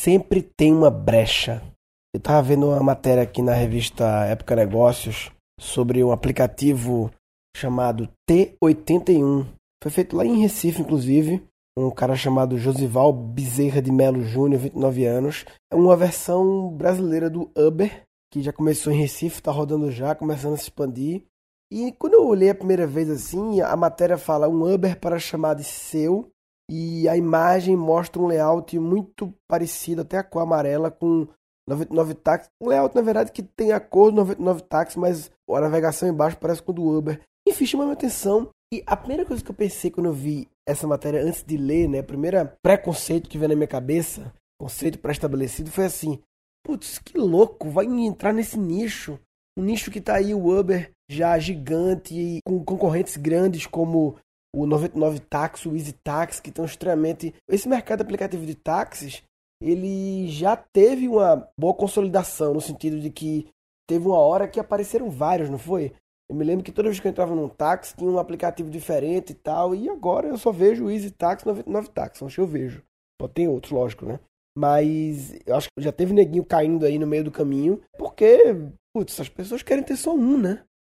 sempre tem uma brecha. Eu tava vendo uma matéria aqui na revista Época Negócios sobre um aplicativo chamado T81. Foi feito lá em Recife, inclusive. Um cara chamado Josival Bezerra de Melo Júnior, 29 anos. É uma versão brasileira do Uber, que já começou em Recife, tá rodando já, começando a se expandir. E quando eu olhei a primeira vez assim, a matéria fala um Uber para chamar de seu e a imagem mostra um layout muito parecido, até a cor amarela, com 99 táxis. Um layout, na verdade, que tem a cor do 99 táxis, mas a navegação embaixo parece com o do Uber. Enfim, chamou minha atenção. E a primeira coisa que eu pensei quando eu vi essa matéria antes de ler, né? O primeiro preconceito que veio na minha cabeça, conceito pré-estabelecido, foi assim: putz, que louco, vai entrar nesse nicho. Um nicho que tá aí o Uber já gigante com concorrentes grandes como o 99 Táxi, o Easy Taxi, que estão extremamente. Esse mercado aplicativo de táxis, ele já teve uma boa consolidação, no sentido de que teve uma hora que apareceram vários, não foi? Eu me lembro que toda vez que eu entrava num táxi tinha um aplicativo diferente e tal, e agora eu só vejo o Easy Taxi 99 Táxi, acho que eu vejo. Pô, tem outros, lógico, né? Mas eu acho que já teve neguinho caindo aí no meio do caminho, porque, putz, as pessoas querem ter só um, né?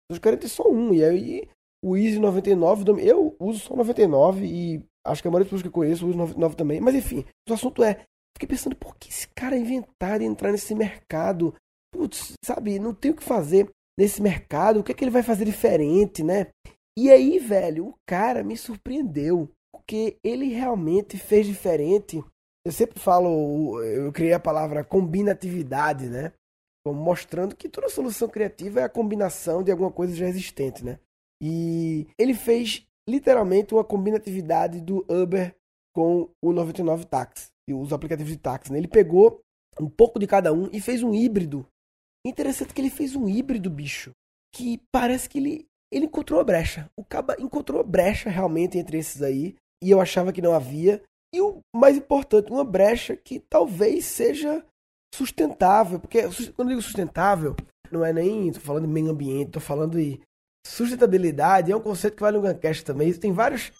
As pessoas querem ter só um. E aí o Easy 99, eu uso só 99 e acho que a maioria das pessoas que eu conheço usa 99 também. Mas enfim, o assunto é, fiquei pensando, por que esse cara inventar e entrar nesse mercado? Putz, sabe, não tem o que fazer nesse mercado, o que é que ele vai fazer diferente, né? E aí, velho, o cara me surpreendeu, porque ele realmente fez diferente. Eu sempre falo, eu criei a palavra combinatividade, né? Mostrando que toda solução criativa é a combinação de alguma coisa já existente, né? E ele fez literalmente uma combinatividade do Uber com o 99 Táxi, e os aplicativos de táxi. Né? Ele pegou um pouco de cada um e fez um híbrido. Interessante que ele fez um híbrido, bicho, que parece que ele, ele encontrou a brecha. O Caba encontrou a brecha realmente entre esses aí, e eu achava que não havia. E o mais importante, uma brecha que talvez seja sustentável, porque quando eu digo sustentável, não é nem tô falando de meio ambiente, tô falando de Sustentabilidade é um conceito que vale no Guncast também. Tem vários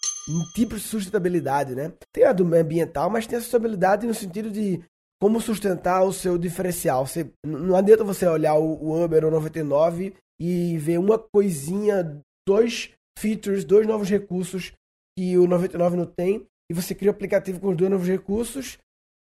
tipos de sustentabilidade, né? Tem a do ambiental, mas tem a sustentabilidade no sentido de como sustentar o seu diferencial. Você, não adianta você olhar o, o Uber ou 99 e ver uma coisinha, dois features, dois novos recursos que o 99 não tem, e você cria um aplicativo com os dois novos recursos,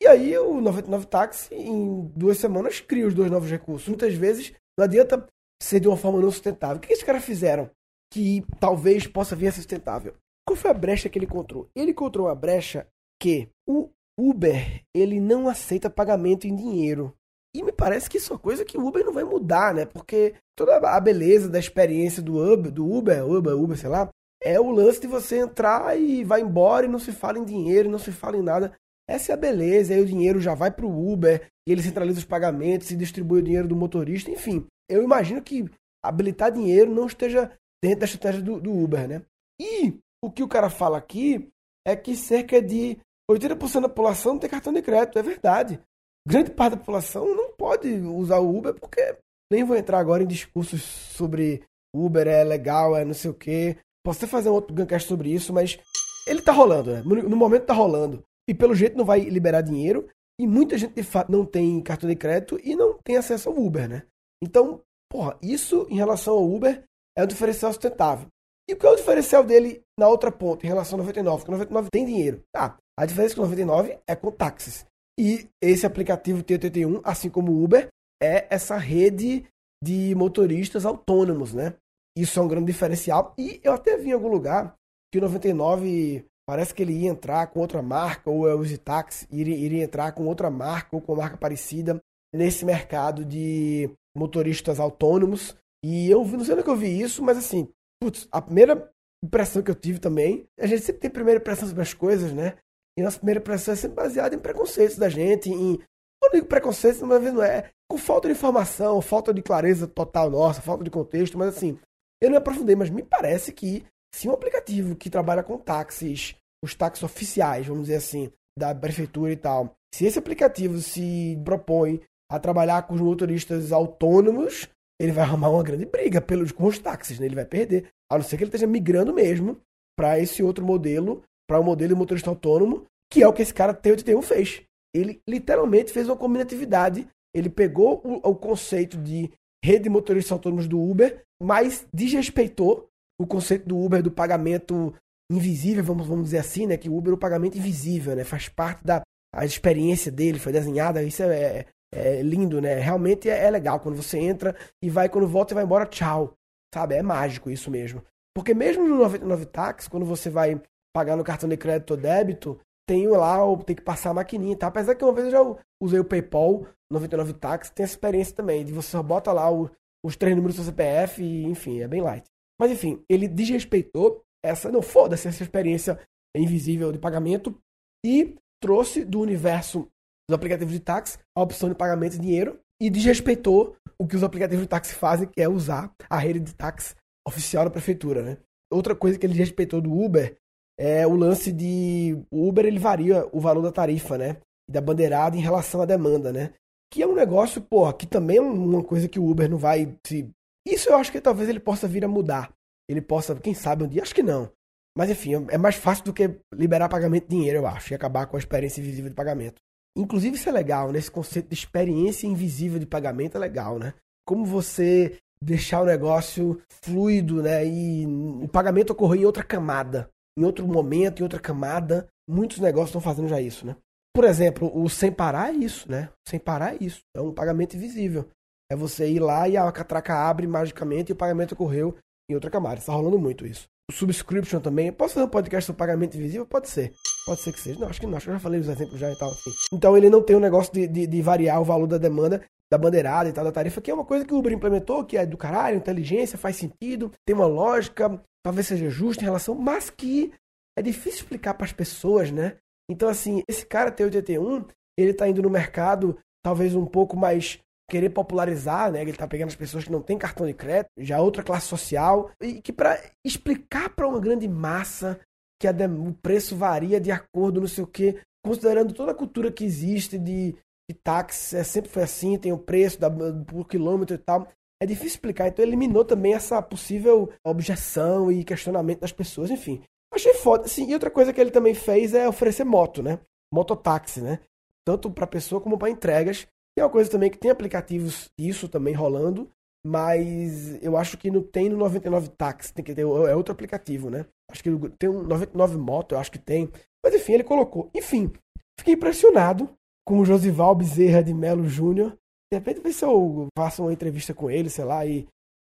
e aí o 99 Táxi, em duas semanas, cria os dois novos recursos. Muitas vezes não adianta ser de uma forma não sustentável. O que esses caras fizeram que talvez possa vir a ser sustentável? Qual foi a brecha que ele encontrou? Ele encontrou a brecha que o Uber ele não aceita pagamento em dinheiro. E me parece que isso é uma coisa que o Uber não vai mudar, né? Porque toda a beleza da experiência do Uber, do Uber, Uber, Uber, sei lá, é o lance de você entrar e vai embora e não se fala em dinheiro, não se fala em nada. Essa é a beleza, aí o dinheiro já vai para o Uber, e ele centraliza os pagamentos e distribui o dinheiro do motorista, enfim eu imagino que habilitar dinheiro não esteja dentro da estratégia do, do Uber, né? E o que o cara fala aqui é que cerca de 80% da população tem cartão de crédito, é verdade. Grande parte da população não pode usar o Uber porque nem vou entrar agora em discursos sobre Uber é legal, é não sei o quê. Posso até fazer um outro Guncast sobre isso, mas ele tá rolando, né? No momento tá rolando. E pelo jeito não vai liberar dinheiro. E muita gente de fato não tem cartão de crédito e não tem acesso ao Uber, né? Então, porra, isso em relação ao Uber é um diferencial sustentável. E o que é o diferencial dele na outra ponta, em relação ao 99? Porque o 99 tem dinheiro. Tá, a diferença é que o 99 é com táxis. E esse aplicativo T81, assim como o Uber, é essa rede de motoristas autônomos, né? Isso é um grande diferencial. E eu até vi em algum lugar que o 99 parece que ele ia entrar com outra marca, ou é o Zitax, iria, iria entrar com outra marca ou com marca parecida nesse mercado de motoristas autônomos. E eu não sei onde é que eu vi isso, mas assim, putz, a primeira impressão que eu tive também, a gente sempre tem primeira impressão sobre as coisas, né? E nossa primeira impressão é sempre baseada em preconceitos da gente, em. Eu digo preconceitos, uma vez não é. Com falta de informação, falta de clareza total nossa, falta de contexto, mas assim, eu não aprofundei, mas me parece que se um aplicativo que trabalha com táxis, os táxis oficiais, vamos dizer assim, da prefeitura e tal, se esse aplicativo se propõe a trabalhar com os motoristas autônomos, ele vai arrumar uma grande briga pelos, com os táxis, né? ele vai perder. A não ser que ele esteja migrando mesmo para esse outro modelo, para o um modelo de motorista autônomo, que é o que esse cara T81 fez. ele literalmente fez uma combinatividade. Ele pegou o, o conceito de rede de motoristas autônomos do Uber, mas desrespeitou o conceito do Uber do pagamento invisível, vamos, vamos dizer assim, né? Que o Uber é o pagamento invisível, né? Faz parte da a experiência dele, foi desenhada, isso é, é, é lindo, né? Realmente é, é, legal quando você entra e vai, quando volta e vai embora, tchau. Sabe? É mágico isso mesmo. Porque mesmo no 99 Tax, quando você vai pagar no cartão de crédito ou débito, tem lá, tem que passar a maquininha, tá? Apesar que uma vez eu já usei o PayPal 99 Tax, tem essa experiência também, de você só bota lá o, os três números do seu CPF e, enfim, é bem light. Mas, enfim, ele desrespeitou essa, não foda-se, essa experiência invisível de pagamento e trouxe do universo dos aplicativos de táxi a opção de pagamento de dinheiro e desrespeitou o que os aplicativos de táxi fazem, que é usar a rede de táxi oficial da prefeitura, né? Outra coisa que ele desrespeitou do Uber é o lance de o Uber ele varia o valor da tarifa, né? Da bandeirada em relação à demanda, né? Que é um negócio, porra, que também é uma coisa que o Uber não vai se Isso eu acho que talvez ele possa vir a mudar. Ele possa, quem sabe um dia, acho que não. Mas enfim, é mais fácil do que liberar pagamento de dinheiro, eu acho, e acabar com a experiência invisível de pagamento. Inclusive, isso é legal, né? Esse conceito de experiência invisível de pagamento é legal, né? Como você deixar o negócio fluido, né? E o pagamento ocorrer em outra camada, em outro momento, em outra camada. Muitos negócios estão fazendo já isso, né? Por exemplo, o sem parar é isso, né? Sem parar é isso. É um pagamento invisível. É você ir lá e a catraca abre magicamente e o pagamento ocorreu em outra camada. Está rolando muito isso subscription também. Posso fazer um podcast sobre pagamento invisível? Pode ser. Pode ser que seja. Não, acho que não. Acho que eu já falei os exemplos já e tal. Assim. Então ele não tem o um negócio de, de, de, variar o valor da demanda da bandeirada e tal, da tarifa, que é uma coisa que o Uber implementou, que é do caralho, inteligência, faz sentido, tem uma lógica, talvez seja justo em relação, mas que é difícil explicar para as pessoas, né? Então, assim, esse cara T81, ele tá indo no mercado talvez um pouco mais querer popularizar, né? Ele tá pegando as pessoas que não têm cartão de crédito, já outra classe social, e que para explicar para uma grande massa que a, o preço varia de acordo, não sei o quê, considerando toda a cultura que existe de, de táxi, é, sempre foi assim, tem o preço da, por quilômetro e tal. É difícil explicar, então eliminou também essa possível objeção e questionamento das pessoas, enfim. Achei foda. Sim, e outra coisa que ele também fez é oferecer moto, né? Mototáxi, né? Tanto para pessoa como para entregas. E é uma coisa também que tem aplicativos isso também rolando, mas eu acho que não tem no 99 Taxi, tem que ter, é outro aplicativo, né? Acho que tem um 99 Moto, eu acho que tem. Mas enfim, ele colocou. Enfim, fiquei impressionado com o Josival Bezerra de Melo Júnior. De repente, ver se eu faço uma entrevista com ele, sei lá, e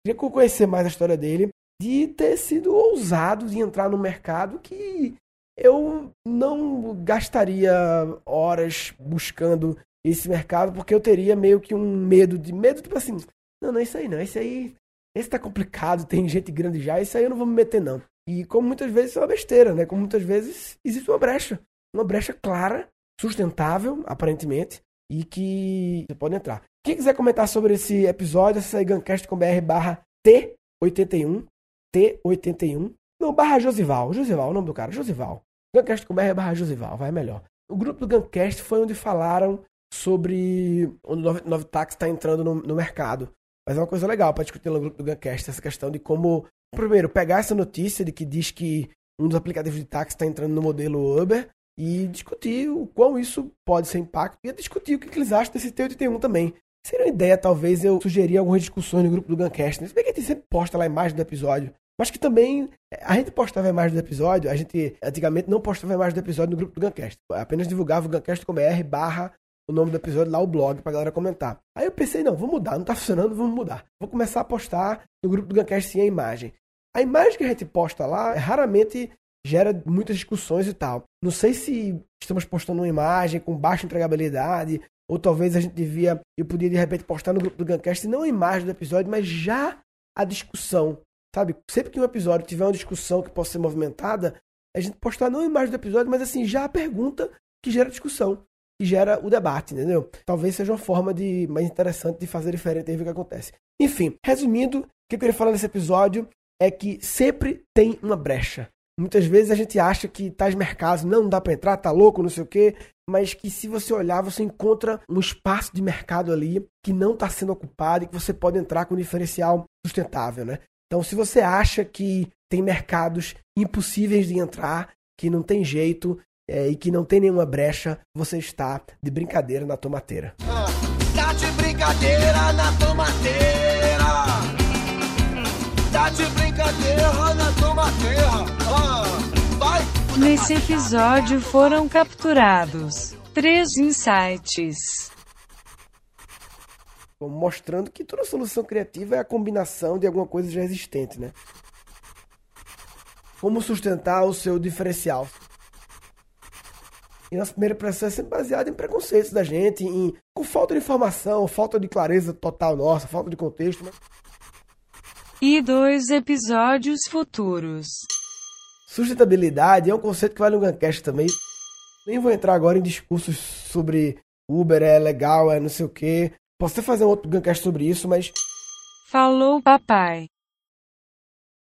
queria conhecer mais a história dele, de ter sido ousado de entrar no mercado que eu não gastaria horas buscando esse mercado, porque eu teria meio que um medo de medo, tipo assim, não, não é isso aí não, esse aí, esse tá complicado, tem gente grande já, isso aí eu não vou me meter não. E como muitas vezes é uma besteira, né? Como muitas vezes existe uma brecha, uma brecha clara, sustentável, aparentemente, e que você pode entrar. Quem quiser comentar sobre esse episódio, acesse aí gancast.com.br barra T81, T81, não, barra Josival, Josival, o nome do cara, Josival. Gancast.com.br barra Josival, vai melhor. O grupo do Gancast foi onde falaram sobre o 99 Táxi está entrando no, no, mercado. Mas é uma coisa legal para discutir no grupo do Guncast, essa questão de como, primeiro, pegar essa notícia de que diz que um dos aplicativos de táxi está entrando no modelo Uber e discutir o quão isso pode ser impacto e discutir o que, que eles acham desse T81 também. Seria uma ideia, talvez, eu sugerir algumas discussões no grupo do Guncast. Né? Se bem que a gente sempre posta lá a imagem do episódio. Mas que também a gente postava a imagem do episódio, a gente antigamente não postava a imagem do episódio no grupo do Guncast. Apenas divulgava o guncast.com.br barra o nome do episódio lá, o blog, pra galera comentar. Aí eu pensei, não, vou mudar, não tá funcionando, vamos mudar. Vou começar a postar no grupo do Guncast sim a imagem. A imagem que a gente posta lá raramente gera muitas discussões e tal. Não sei se estamos postando uma imagem com baixa entregabilidade, ou talvez a gente devia, eu podia de repente postar no grupo do Guncast não a imagem do episódio, mas já a discussão. Sabe? Sempre que um episódio tiver uma discussão que possa ser movimentada, a gente postar não a imagem do episódio, mas assim, já a pergunta que gera discussão que gera o debate, entendeu? Talvez seja uma forma de mais interessante de fazer diferente aí ver o que acontece. Enfim, resumindo, o que eu queria falar nesse episódio é que sempre tem uma brecha. Muitas vezes a gente acha que tais mercados não dá para entrar, tá louco, não sei o quê, mas que se você olhar, você encontra um espaço de mercado ali que não está sendo ocupado e que você pode entrar com um diferencial sustentável, né? Então, se você acha que tem mercados impossíveis de entrar, que não tem jeito, é, e que não tem nenhuma brecha, você está de brincadeira na tomateira. Ah, tá de brincadeira na tomateira. Tá de brincadeira na tomateira. Ah, vai. Nesse episódio foram capturados três insights. Mostrando que toda solução criativa é a combinação de alguma coisa já existente, né? Como sustentar o seu diferencial. E nossa primeira impressão é sempre baseada em preconceitos da gente, em, com falta de informação, falta de clareza total nossa, falta de contexto. Mas... E dois episódios futuros. Sustentabilidade é um conceito que vale um Guncast também. Nem vou entrar agora em discursos sobre Uber é legal, é não sei o quê. Posso até fazer um outro Guncast sobre isso, mas. Falou, papai.